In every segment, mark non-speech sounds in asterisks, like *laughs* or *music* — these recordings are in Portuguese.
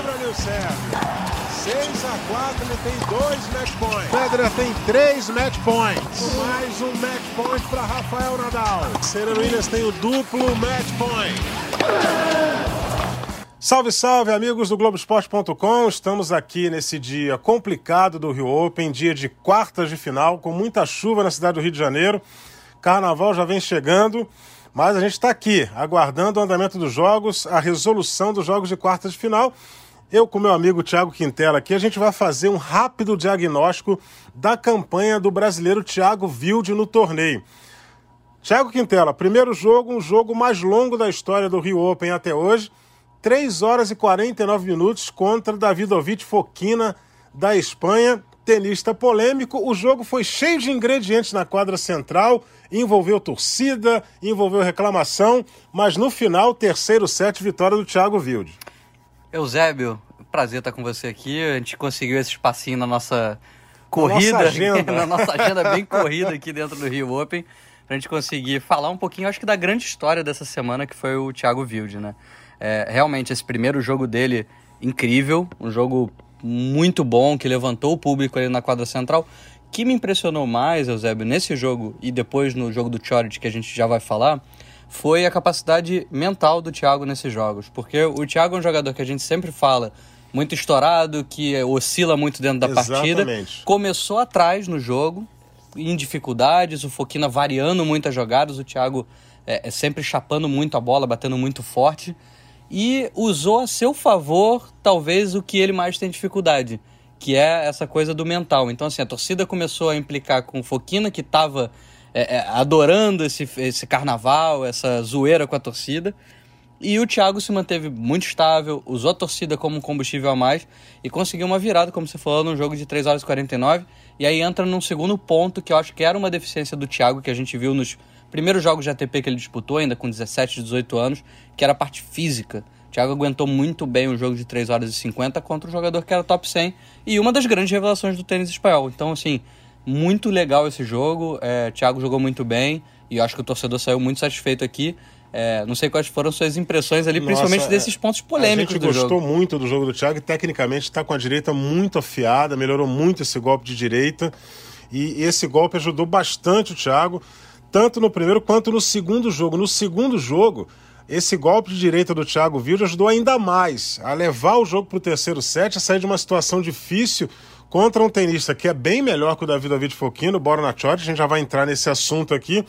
o Sérgio. 6 a 4, ele tem dois match points. Federer tem três match points. Mais um match point para Rafael Nadal. Serena Williams tem o duplo match point. Salve, salve, amigos do Globoesporte.com. Estamos aqui nesse dia complicado do Rio Open, dia de quartas de final, com muita chuva na cidade do Rio de Janeiro. Carnaval já vem chegando, mas a gente está aqui, aguardando o andamento dos jogos, a resolução dos jogos de quartas de final. Eu, com meu amigo Thiago Quintela aqui, a gente vai fazer um rápido diagnóstico da campanha do brasileiro Thiago Wilde no torneio. Thiago Quintela, primeiro jogo, um jogo mais longo da história do Rio Open até hoje. 3 horas e 49 minutos contra Davidovich Fokina, da Espanha, tenista polêmico. O jogo foi cheio de ingredientes na quadra central, envolveu torcida, envolveu reclamação, mas no final, terceiro set, vitória do Thiago Wilde. Eusébio, prazer estar com você aqui. A gente conseguiu esse espacinho na nossa corrida, nossa agenda. *laughs* na nossa agenda bem corrida aqui dentro do Rio Open, pra gente conseguir falar um pouquinho, acho que da grande história dessa semana, que foi o Thiago Wilde, né? É, realmente, esse primeiro jogo dele, incrível, um jogo muito bom, que levantou o público ali na quadra central. que me impressionou mais, Eusébio, nesse jogo e depois no jogo do Chorit, que a gente já vai falar, foi a capacidade mental do Thiago nesses jogos. Porque o Thiago é um jogador que a gente sempre fala, muito estourado, que oscila muito dentro da Exatamente. partida. Começou atrás no jogo, em dificuldades, o Foquina variando muitas jogadas, o Thiago é, é sempre chapando muito a bola, batendo muito forte e usou a seu favor, talvez, o que ele mais tem dificuldade, que é essa coisa do mental. Então, assim, a torcida começou a implicar com o Foquina, que estava é, é, adorando esse, esse carnaval, essa zoeira com a torcida. E o Thiago se manteve muito estável, usou a torcida como um combustível a mais e conseguiu uma virada, como você falou, num jogo de 3 horas e 49. E aí entra num segundo ponto que eu acho que era uma deficiência do Thiago, que a gente viu nos primeiros jogos de ATP que ele disputou, ainda com 17, 18 anos, que era a parte física. O Thiago aguentou muito bem um jogo de 3 horas e 50 contra um jogador que era top 100 e uma das grandes revelações do tênis espanhol. Então, assim, muito legal esse jogo. É, Thiago jogou muito bem e acho que o torcedor saiu muito satisfeito aqui. É, não sei quais foram suas impressões ali, Nossa, principalmente é, desses pontos polêmicos A gente do gostou jogo. muito do jogo do Thiago e tecnicamente está com a direita muito afiada, melhorou muito esse golpe de direita e esse golpe ajudou bastante o Thiago, tanto no primeiro quanto no segundo jogo. No segundo jogo, esse golpe de direita do Thiago Wilde ajudou ainda mais a levar o jogo para o terceiro set, a sair de uma situação difícil contra um tenista que é bem melhor que o Davidovich Fokino, Borna Choric, a gente já vai entrar nesse assunto aqui.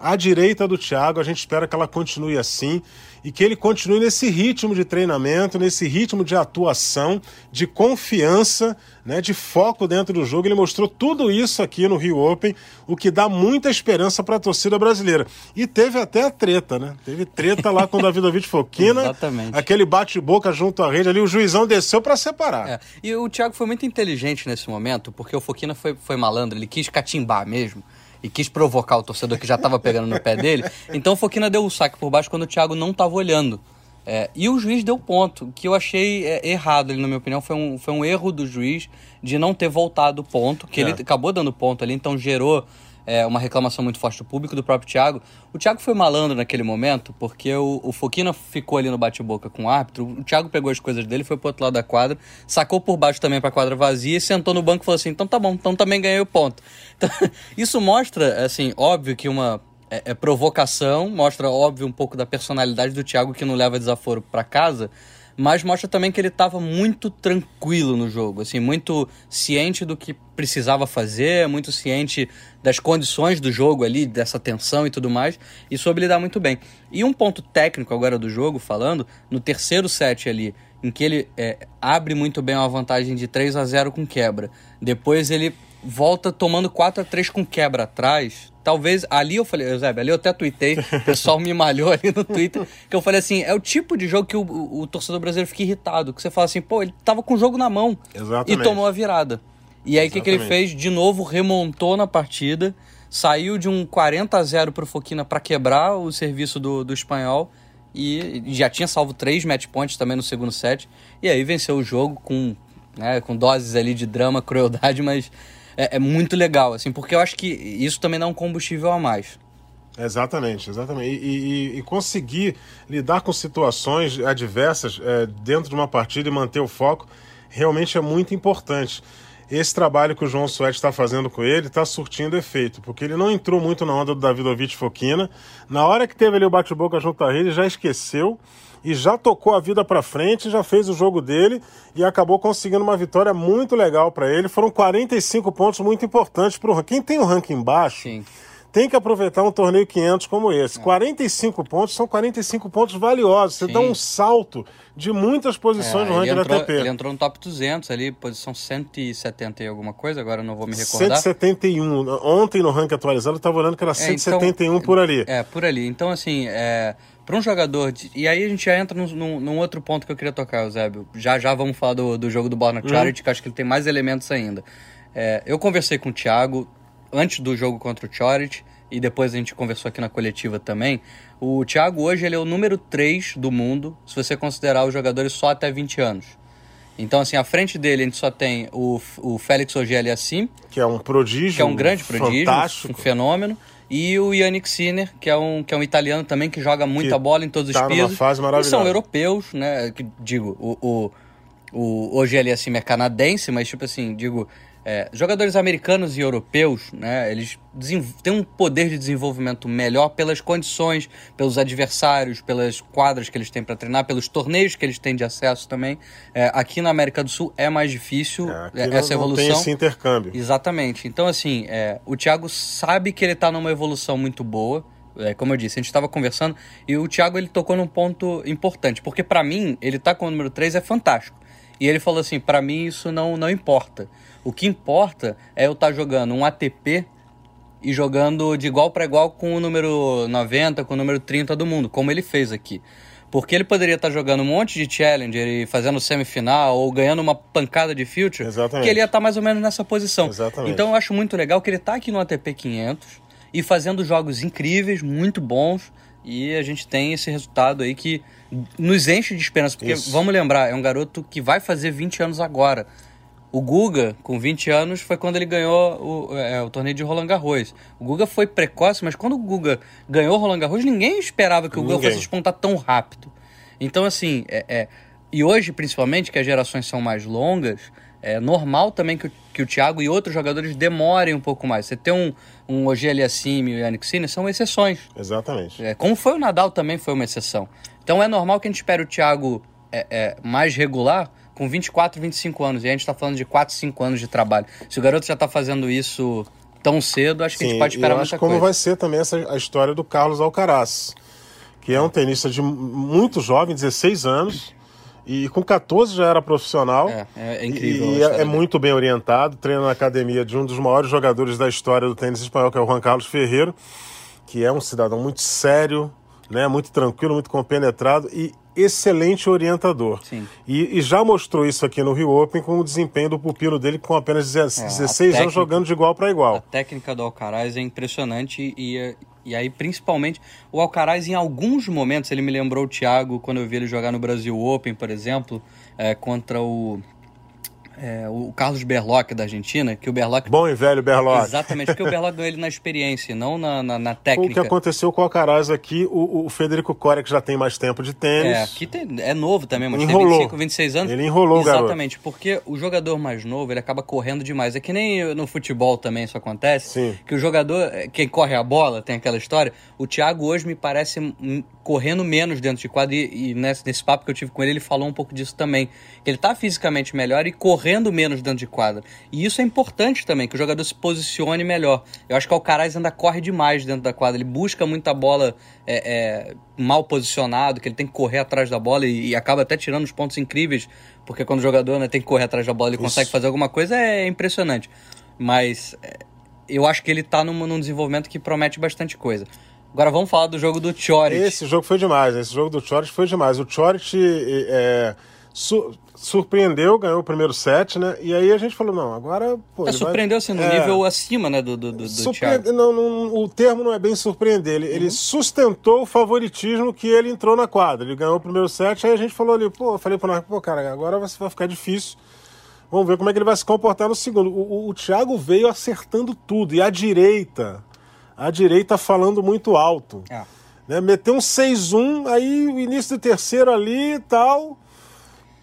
A direita do Thiago, a gente espera que ela continue assim e que ele continue nesse ritmo de treinamento, nesse ritmo de atuação, de confiança, né, de foco dentro do jogo. Ele mostrou tudo isso aqui no Rio Open, o que dá muita esperança para a torcida brasileira. E teve até a treta, né? Teve treta lá com o Davidovich Fokina, *laughs* Exatamente. aquele bate-boca junto à rede ali, o juizão desceu para separar. É, E o Thiago foi muito inteligente nesse momento, porque o Foquina foi, foi malandro, ele quis catimbar mesmo. E quis provocar o torcedor que já estava pegando no pé dele. Então o Foquina deu o saque por baixo quando o Thiago não estava olhando. É, e o juiz deu ponto, que eu achei é, errado ali, na minha opinião. Foi um, foi um erro do juiz de não ter voltado o ponto, que É. ele acabou dando ponto ali, então gerou é, uma reclamação muito forte do público, do próprio Thiago. O Thiago foi malandro naquele momento, porque o, o Foquina ficou ali no bate-boca com o árbitro, o Thiago pegou as coisas dele, foi pro outro lado da quadra, sacou por baixo também pra quadra vazia e sentou no banco e falou assim: então tá bom, então também ganhei o ponto. *laughs* Então, isso mostra, assim, óbvio que uma é, é provocação, mostra, óbvio, um pouco da personalidade do Thiago que não leva desaforo pra casa, mas mostra também que ele estava muito tranquilo no jogo, assim, muito ciente do que precisava fazer, muito ciente das condições do jogo ali, dessa tensão e tudo mais, e soube lidar muito bem. E um ponto técnico agora do jogo, falando, no terceiro set ali, em que ele é, abre muito bem uma vantagem de 3 a 0 com quebra, depois ele volta tomando 4 a 3 com quebra atrás. Talvez ali eu falei, Eusébio, ali eu até tuitei, o pessoal me malhou ali no Twitter, que eu falei assim, é o tipo de jogo que o, o, o torcedor brasileiro fica irritado, que você fala assim, pô, ele tava com o jogo na mão Exatamente. e tomou a virada. E aí o que, que ele fez? De novo remontou na partida, saiu de um 40 a 0 pro Foquina para quebrar o serviço do, do espanhol e já tinha salvo três match points também no segundo set. E aí venceu o jogo com, né, com doses ali de drama, crueldade, mas é, é muito legal, assim, porque eu acho que isso também dá um combustível a mais. Exatamente, exatamente. E, e, e conseguir lidar com situações adversas é, dentro de uma partida e manter o foco realmente é muito importante. Esse trabalho que o João Suete está fazendo com ele está surtindo efeito, porque ele não entrou muito na onda do Davidovich Foquina. Na hora que teve ali o bate-boca junto a ele, já esqueceu e já tocou a vida para frente, já fez o jogo dele e acabou conseguindo uma vitória muito legal para ele. Foram 45 pontos muito importantes para o Quem tem o ranking baixo. Sim tem que aproveitar um torneio 500 como esse. É. 45 pontos são 45 pontos valiosos. Você Sim. dá um salto de muitas posições é, no ranking entrou, da ATP. Ele entrou no top 200 ali, posição 170 e alguma coisa, agora não vou me recordar. 171. Ontem no ranking atualizado eu estava olhando que era é, 171 então, por ali. É, por ali. Então, assim, é, para um jogador. De, e aí a gente já entra num, num, num, outro ponto que eu queria tocar, Eusébio. Já já vamos falar do, do jogo do Borna hum. Charity, hum. que acho que ele tem mais elementos ainda. É, eu conversei com o Thiago antes do jogo contra o Chorit, e depois a gente conversou aqui na coletiva também. O Thiago hoje ele é o número 3 do mundo, se você considerar os jogadores só até 20 anos. Então, assim, à frente dele a gente só tem o, o Félix Ogeli Assim, que é um prodígio, que é um grande prodígio, fantástico. um fenômeno, e o Yannick Sinner, que é um, que é um italiano também que joga muita que bola em todos tá os pisos. Fase maravilhosa. E são europeus, né? Que, digo, o, o, o Ogeli Assim é canadense, mas tipo assim, digo, é, jogadores americanos e europeus, né, eles têm um poder de desenvolvimento melhor pelas condições, pelos adversários, pelas quadras que eles têm para treinar, pelos torneios que eles têm de acesso também. É, aqui na América do Sul é mais difícil é, essa não, evolução. Não tem esse intercâmbio. Exatamente. Então, assim, é, o Thiago sabe que ele está numa evolução muito boa. É, como eu disse, a gente estava conversando e o Thiago ele tocou num ponto importante, porque para mim, ele tá com o número 3 é fantástico. E ele falou assim: para mim isso não, não importa. O que importa é eu estar tá jogando um ATP e jogando de igual para igual com o número 90, com o número 30 do mundo, como ele fez aqui. Porque ele poderia estar tá jogando um monte de Challenger e fazendo semifinal ou ganhando uma pancada de Future, Exatamente. que ele ia estar tá mais ou menos nessa posição. Exatamente. Então eu acho muito legal que ele está aqui no ATP 500 e fazendo jogos incríveis, muito bons, e a gente tem esse resultado aí que nos enche de esperança, porque Isso. vamos lembrar, é um garoto que vai fazer 20 anos agora. O Guga, com 20 anos, foi quando ele ganhou o, é, o torneio de Roland Garros. O Guga foi precoce, mas quando o Guga ganhou o Roland Garros, ninguém esperava que o Guga fosse despontar tão rápido. Então, assim, é, é, e hoje, principalmente, que as gerações são mais longas, é normal também que o, que o Thiago e outros jogadores demorem um pouco mais. Você tem um, um Ogeli Assimi e o Yannick Sinner, são exceções. Exatamente. É, como foi o Nadal também foi uma exceção. Então é normal que a gente espere o Thiago é, é, mais regular, com 24, 25 anos. E a gente está falando de 4, 5 anos de trabalho. Se o garoto já está fazendo isso tão cedo, acho que Sim, a gente pode esperar muita como coisa. vai ser também essa, a história do Carlos Alcaraz, que é um tenista de muito jovem, 16 anos, e com 14 já era profissional. É, é, é incrível. E é, é muito bem orientado, treina na academia de um dos maiores jogadores da história do tênis espanhol, que é o Juan Carlos Ferreiro, que é um cidadão muito sério, né, muito tranquilo, muito compenetrado e excelente orientador. Sim. E, e, já mostrou isso aqui no Rio Open com o desempenho do pupilo dele com apenas 16 é, técnica, anos jogando de igual para igual. A técnica do Alcaraz é impressionante e, e aí principalmente o Alcaraz em alguns momentos, ele me lembrou o Thiago quando eu vi ele jogar no Brasil Open, por exemplo, é, contra o é, o Carlos Berloc da Argentina, que o Berloc... Bom e velho Berloc. Exatamente, porque o Berloc ganhou ele na experiência, não na, na, na técnica. O que aconteceu com o Alcaraz aqui, o, o Federico Coria, que já tem mais tempo de tênis... É, aqui tem, é novo também, mas enrolou. tem 25, 26 anos. Ele enrolou Exatamente, garoto. porque o jogador mais novo, ele acaba correndo demais. É que nem no futebol também isso acontece, Sim. que o jogador, quem corre a bola, tem aquela história, o Thiago hoje me parece correndo menos dentro de quadro e, e nesse, nesse, papo que eu tive com ele, ele falou um pouco disso também. Ele está fisicamente melhor e correndo menos dentro de quadra. E isso é importante também, que o jogador se posicione melhor. Eu acho que o Alcaraz ainda corre demais dentro da quadra. Ele busca muita bola é, é, mal posicionado, que ele tem que correr atrás da bola e, e, acaba até tirando os pontos incríveis, porque quando o jogador né, tem que correr atrás da bola e consegue fazer alguma coisa, é impressionante. Mas é, eu acho que ele está num, num desenvolvimento que promete bastante coisa. Agora vamos falar do jogo do Chorit. Esse jogo foi demais, esse jogo do Chorit foi demais. O Chorit é, su surpreendeu, ganhou o primeiro set, né? E aí a gente falou, não, agora... Pô, é, surpreendeu, vai... assim, no é, nível acima, né, do, do, do Surpre... não, não, O termo não é bem surpreender, ele, uhum. ele, sustentou o favoritismo que ele entrou na quadra. Ele ganhou o primeiro set, aí a gente falou ali, pô, eu falei para nós, pô, cara, agora vai ficar difícil. Vamos ver como é que ele vai se comportar no segundo. O, o, o Thiago veio acertando tudo, e a direita a direita falando muito alto. É. Né? Meteu um 6-1, aí o início do terceiro ali e tal.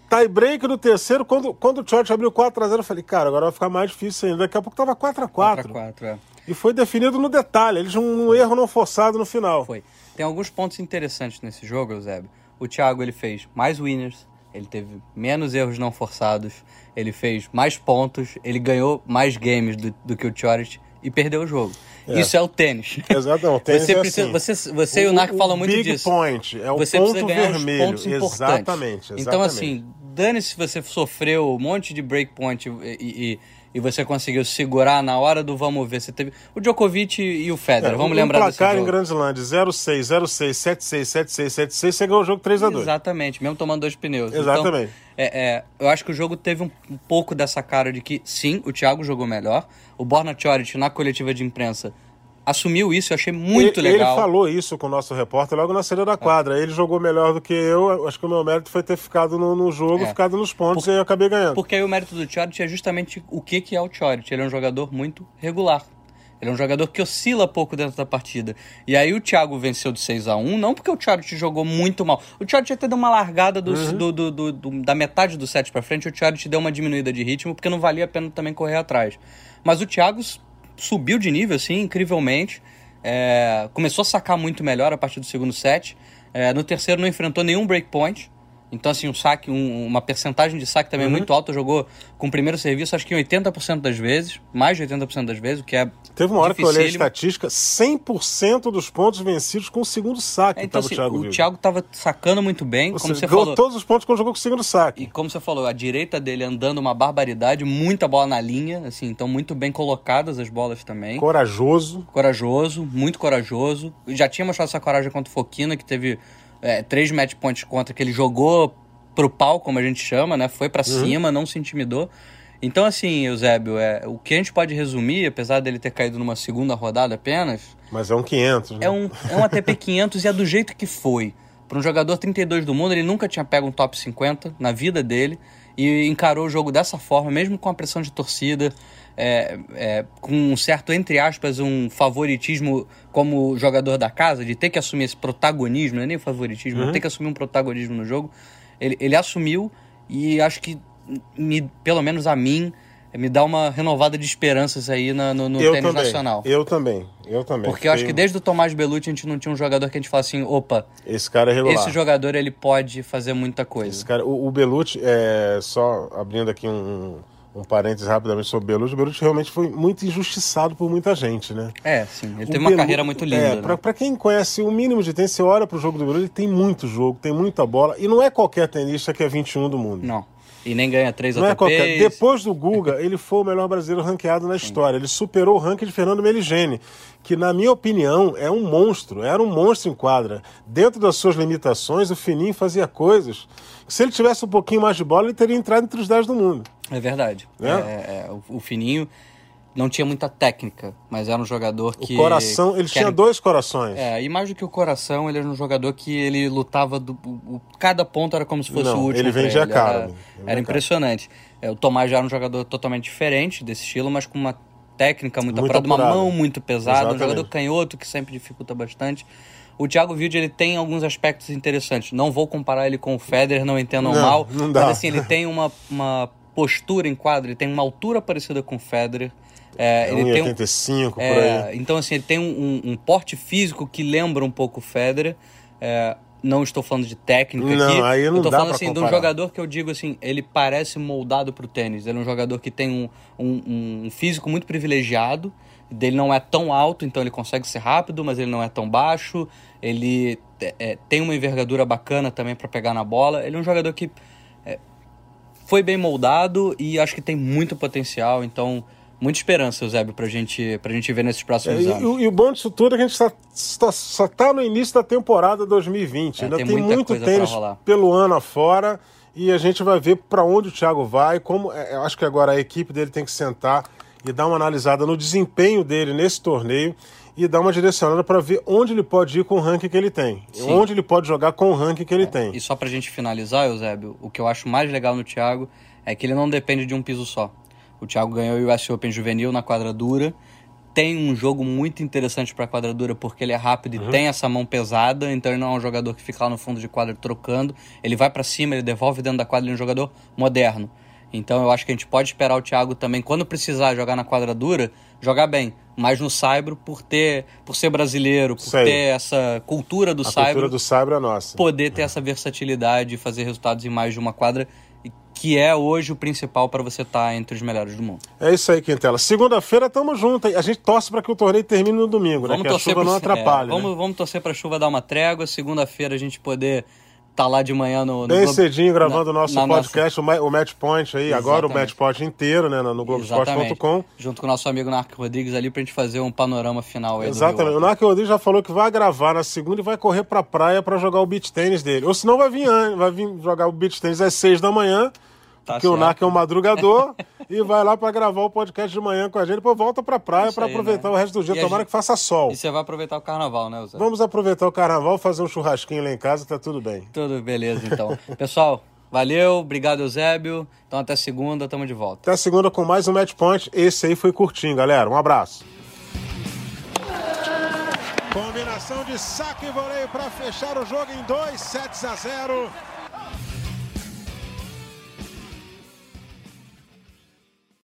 Tie break no terceiro, quando, quando o Church abriu 4x0, eu falei, cara, agora vai ficar mais difícil ainda. Daqui a pouco tava 4x4. 4x4, é. E foi definido no detalhe, eles um erro não forçado no final. Foi. Tem alguns pontos interessantes nesse jogo, Eusébio. O Thiago ele fez mais winners, ele teve menos erros não forçados, ele fez mais pontos, ele ganhou mais games do, do que o Chorich e perdeu o jogo. É. Isso é o tênis. Exato, o *laughs* tênis Você, é precisa, assim. você, você e o Narco falam muito big disso. point, é o você ponto precisa ganhar vermelho. os pontos importantes. Exatamente, exatamente. Então, assim, dane-se se você sofreu um monte de breakpoint e, e, e você conseguiu segurar na hora do vamos ver. Você teve o Djokovic e o Federer, É, vamos um lembrar desse placar em jogo. Grand Slam de 0-6, 0-6, 7-6, 7-6, 7-6, você ganhou o jogo 3x2. Exatamente, mesmo tomando dois pneus. Exatamente. Então, é, é, eu acho que o jogo teve um, um pouco dessa cara de que, sim, o Thiago jogou melhor. O Borna Choric, na coletiva de imprensa, assumiu isso, eu achei muito ele, legal. Ele falou isso com o nosso repórter logo na saída da quadra. Ele jogou melhor do que eu. Acho que o meu mérito foi ter ficado no, no jogo, É. ficado nos pontos e eu acabei ganhando. Porque aí o mérito do Choric é justamente o que, que é o Choric. Ele é um jogador muito regular. Ele é um jogador que oscila pouco dentro da partida. E aí o Thiago venceu de 6 a 1 não porque o Choric jogou muito mal. O Choric até deu uma largada do, Uhum. do- do- do- da metade do set pra frente, o Choric deu uma diminuída de ritmo, porque não valia a pena também correr atrás. Mas o Thiago subiu de nível, assim, incrivelmente. É, começou a sacar muito melhor a partir do segundo set. É, no terceiro não enfrentou nenhum breakpoint. Então, assim, um saque, um- uma percentagem de saque Uhum. também muito alta. Jogou com o primeiro serviço, acho que em 80% das vezes, mais de 80% das vezes, o que é. Teve uma hora que eu olhei a estatística, 100% dos pontos vencidos com o segundo saque. É, então, tava assim, o Thiago o. Thiago tava sacando muito bem, Ou como seja, você falou. todos os pontos quando jogou com o segundo saque. E como você falou, a direita dele andando uma barbaridade, muita bola na linha, assim, então muito bem colocadas as bolas também. Corajoso. Corajoso, muito corajoso. Já tinha mostrado essa coragem contra o Foquina, que teve é, três match points contra, que ele jogou pro pau, como a gente chama, né? Foi pra cima, não se intimidou. Então, assim, Eusébio, é, o que a gente pode resumir, apesar dele ter caído numa segunda rodada apenas, Mas é um 500. né? é um, é um ATP 500 e é do jeito que foi. Para um jogador 32 do mundo, ele nunca tinha pego um top 50 na vida dele e encarou o jogo dessa forma, mesmo com a pressão de torcida, é, é, com um certo, entre aspas, um favoritismo como jogador da casa, de ter que assumir esse protagonismo, não é nem favoritismo, Uhum. ter que assumir um protagonismo no jogo. Ele, ele assumiu e acho que, me, pelo menos a mim, me dá uma renovada de esperanças aí na- no, no eu tênis também. nacional. Eu também. Eu também. Porque eu acho que desde o Tomás Belucci a gente não tinha um jogador que a gente fala assim, opa, Esse cara é regular. esse jogador ele pode fazer muita Esse coisa. cara, o, o Belucci, é, só abrindo aqui um, um parênteses rapidamente sobre o Belucci, o Belucci realmente foi muito injustiçado por muita gente, né? É, sim, ele O teve uma carreira muito linda. É, né? pra, pra quem conhece o mínimo de tênis, você olha pro jogo do Belucci, ele tem muito jogo, tem muita bola, e não é qualquer tenista que é 21 do mundo. Não. E nem ganha três Não é qualquer. Depois do Guga, ele foi o melhor brasileiro ranqueado na história. Ele superou o ranking de Fernando Meligeni, que, na minha opinião, é um monstro. Era um monstro em quadra. Dentro das suas limitações, o Fininho fazia coisas. que, Se ele tivesse um pouquinho mais de bola, ele teria entrado entre os 10 do mundo. É verdade. É? É, é, o, o Fininho não tinha muita técnica, mas era um jogador O que... coração, ele que tinha era- dois corações. É, e mais do que o coração, ele era um jogador que ele lutava. Do, o- o- cada ponto era como se fosse Não, o último. ele vendia ele. caro, Era, vendia era impressionante. É, o Tomás já era um jogador totalmente diferente desse estilo, mas com uma técnica muito, Muito apurada, uma mão muito pesada, um Exatamente. jogador canhoto que sempre dificulta bastante. O Thiago Wilde ele tem alguns aspectos interessantes. Não vou comparar ele com o Federer, não entendam Não, mal, não dá. mas assim ele tem uma, uma postura em quadro, ele tem uma altura parecida com o Federer. É, É ele tem um- 1,85 por é, então, assim, ele tem um, um- porte físico que lembra um pouco o Federer. É, não estou falando de técnica Não, aqui. aí não eu tô dá falando assim de um comparar. jogador que eu digo assim, ele parece moldado pro tênis. Ele é um jogador que tem um, um- um físico muito privilegiado. Dele não é tão alto, então ele consegue ser rápido, mas ele não é tão baixo. Ele é, é, tem uma envergadura bacana também para pegar na bola. Ele é um jogador que é, foi bem moldado e acho que tem muito potencial. Então, muita esperança, Eusébio, pra gente, pra gente ver nesses É, próximos e, anos. o- e o bom disso tudo é que a gente só, só, só tá no início da temporada 2020. É, Ainda tem tem, muito tênis pelo ano afora e a gente vai ver para onde o Thiago vai. Como, é, eu acho que agora a equipe dele tem que sentar e dar uma analisada no desempenho dele nesse torneio e dar uma direcionada para ver onde ele pode ir com o ranking que ele tem. Sim. Onde ele pode jogar com o ranking que ele tem. E só pra gente finalizar, Eusébio, o que eu acho mais legal no Thiago é que ele não depende de um piso só. O Thiago ganhou o US Open Juvenil na quadra dura, tem um jogo muito interessante para quadradura porque ele é rápido Uhum. e tem essa mão pesada, então ele não é um jogador que fica lá no fundo de quadra trocando. Ele vai para cima, ele devolve dentro da quadra, ele é um jogador moderno. Então eu acho que a gente pode esperar o Thiago também, quando precisar jogar na quadradura, jogar bem. Mas no Saibro, por ter, por ser brasileiro, por aí. ter essa cultura do A Saibro, cultura do Saibro é nossa. poder ter essa versatilidade e fazer resultados em mais de uma quadra, que é hoje o principal para você estar entre os melhores do mundo. É isso aí, Quintela. Segunda-feira tamo junto. hein? A gente torce para que o torneio termine no domingo, né? Que a chuva pro- não é, atrapalhe. vamos, né? vamos torcer para a chuva dar uma trégua. Segunda-feira a gente poder estar lá de manhã no, no Bem Globo- cedinho gravando o nosso na nossa- podcast, o Ma- o Match Point aí, agora o Exatamente. Match Point inteiro, né? No Exatamente. Globoesporte.com. Junto com o nosso amigo Narco Rodrigues ali pra gente fazer um panorama final aí Exatamente. O. Narco Rodrigues já falou que vai gravar na segunda e vai correr pra praia pra jogar o beach tênis dele. Ou senão vai vir, vai vir jogar o beach tênis às seis da manhã, Tá porque o certo. Narco é um madrugador, *laughs* e vai lá pra gravar o podcast de manhã com a gente, depois volta pra praia pra aí, aproveitar né? o resto do dia. E Tomara gente- que faça sol. E você vai aproveitar o carnaval, né, Zé? Vamos aproveitar o carnaval, fazer um churrasquinho lá em casa, tá tudo bem. Tudo beleza, então. *laughs* Pessoal, valeu, obrigado, Eusébio. Então até segunda, tamo de volta. Até segunda com mais um Match Point. Esse aí foi curtinho, galera. Um abraço. Combinação de saque e voleio para fechar o jogo em 2 sets a 0.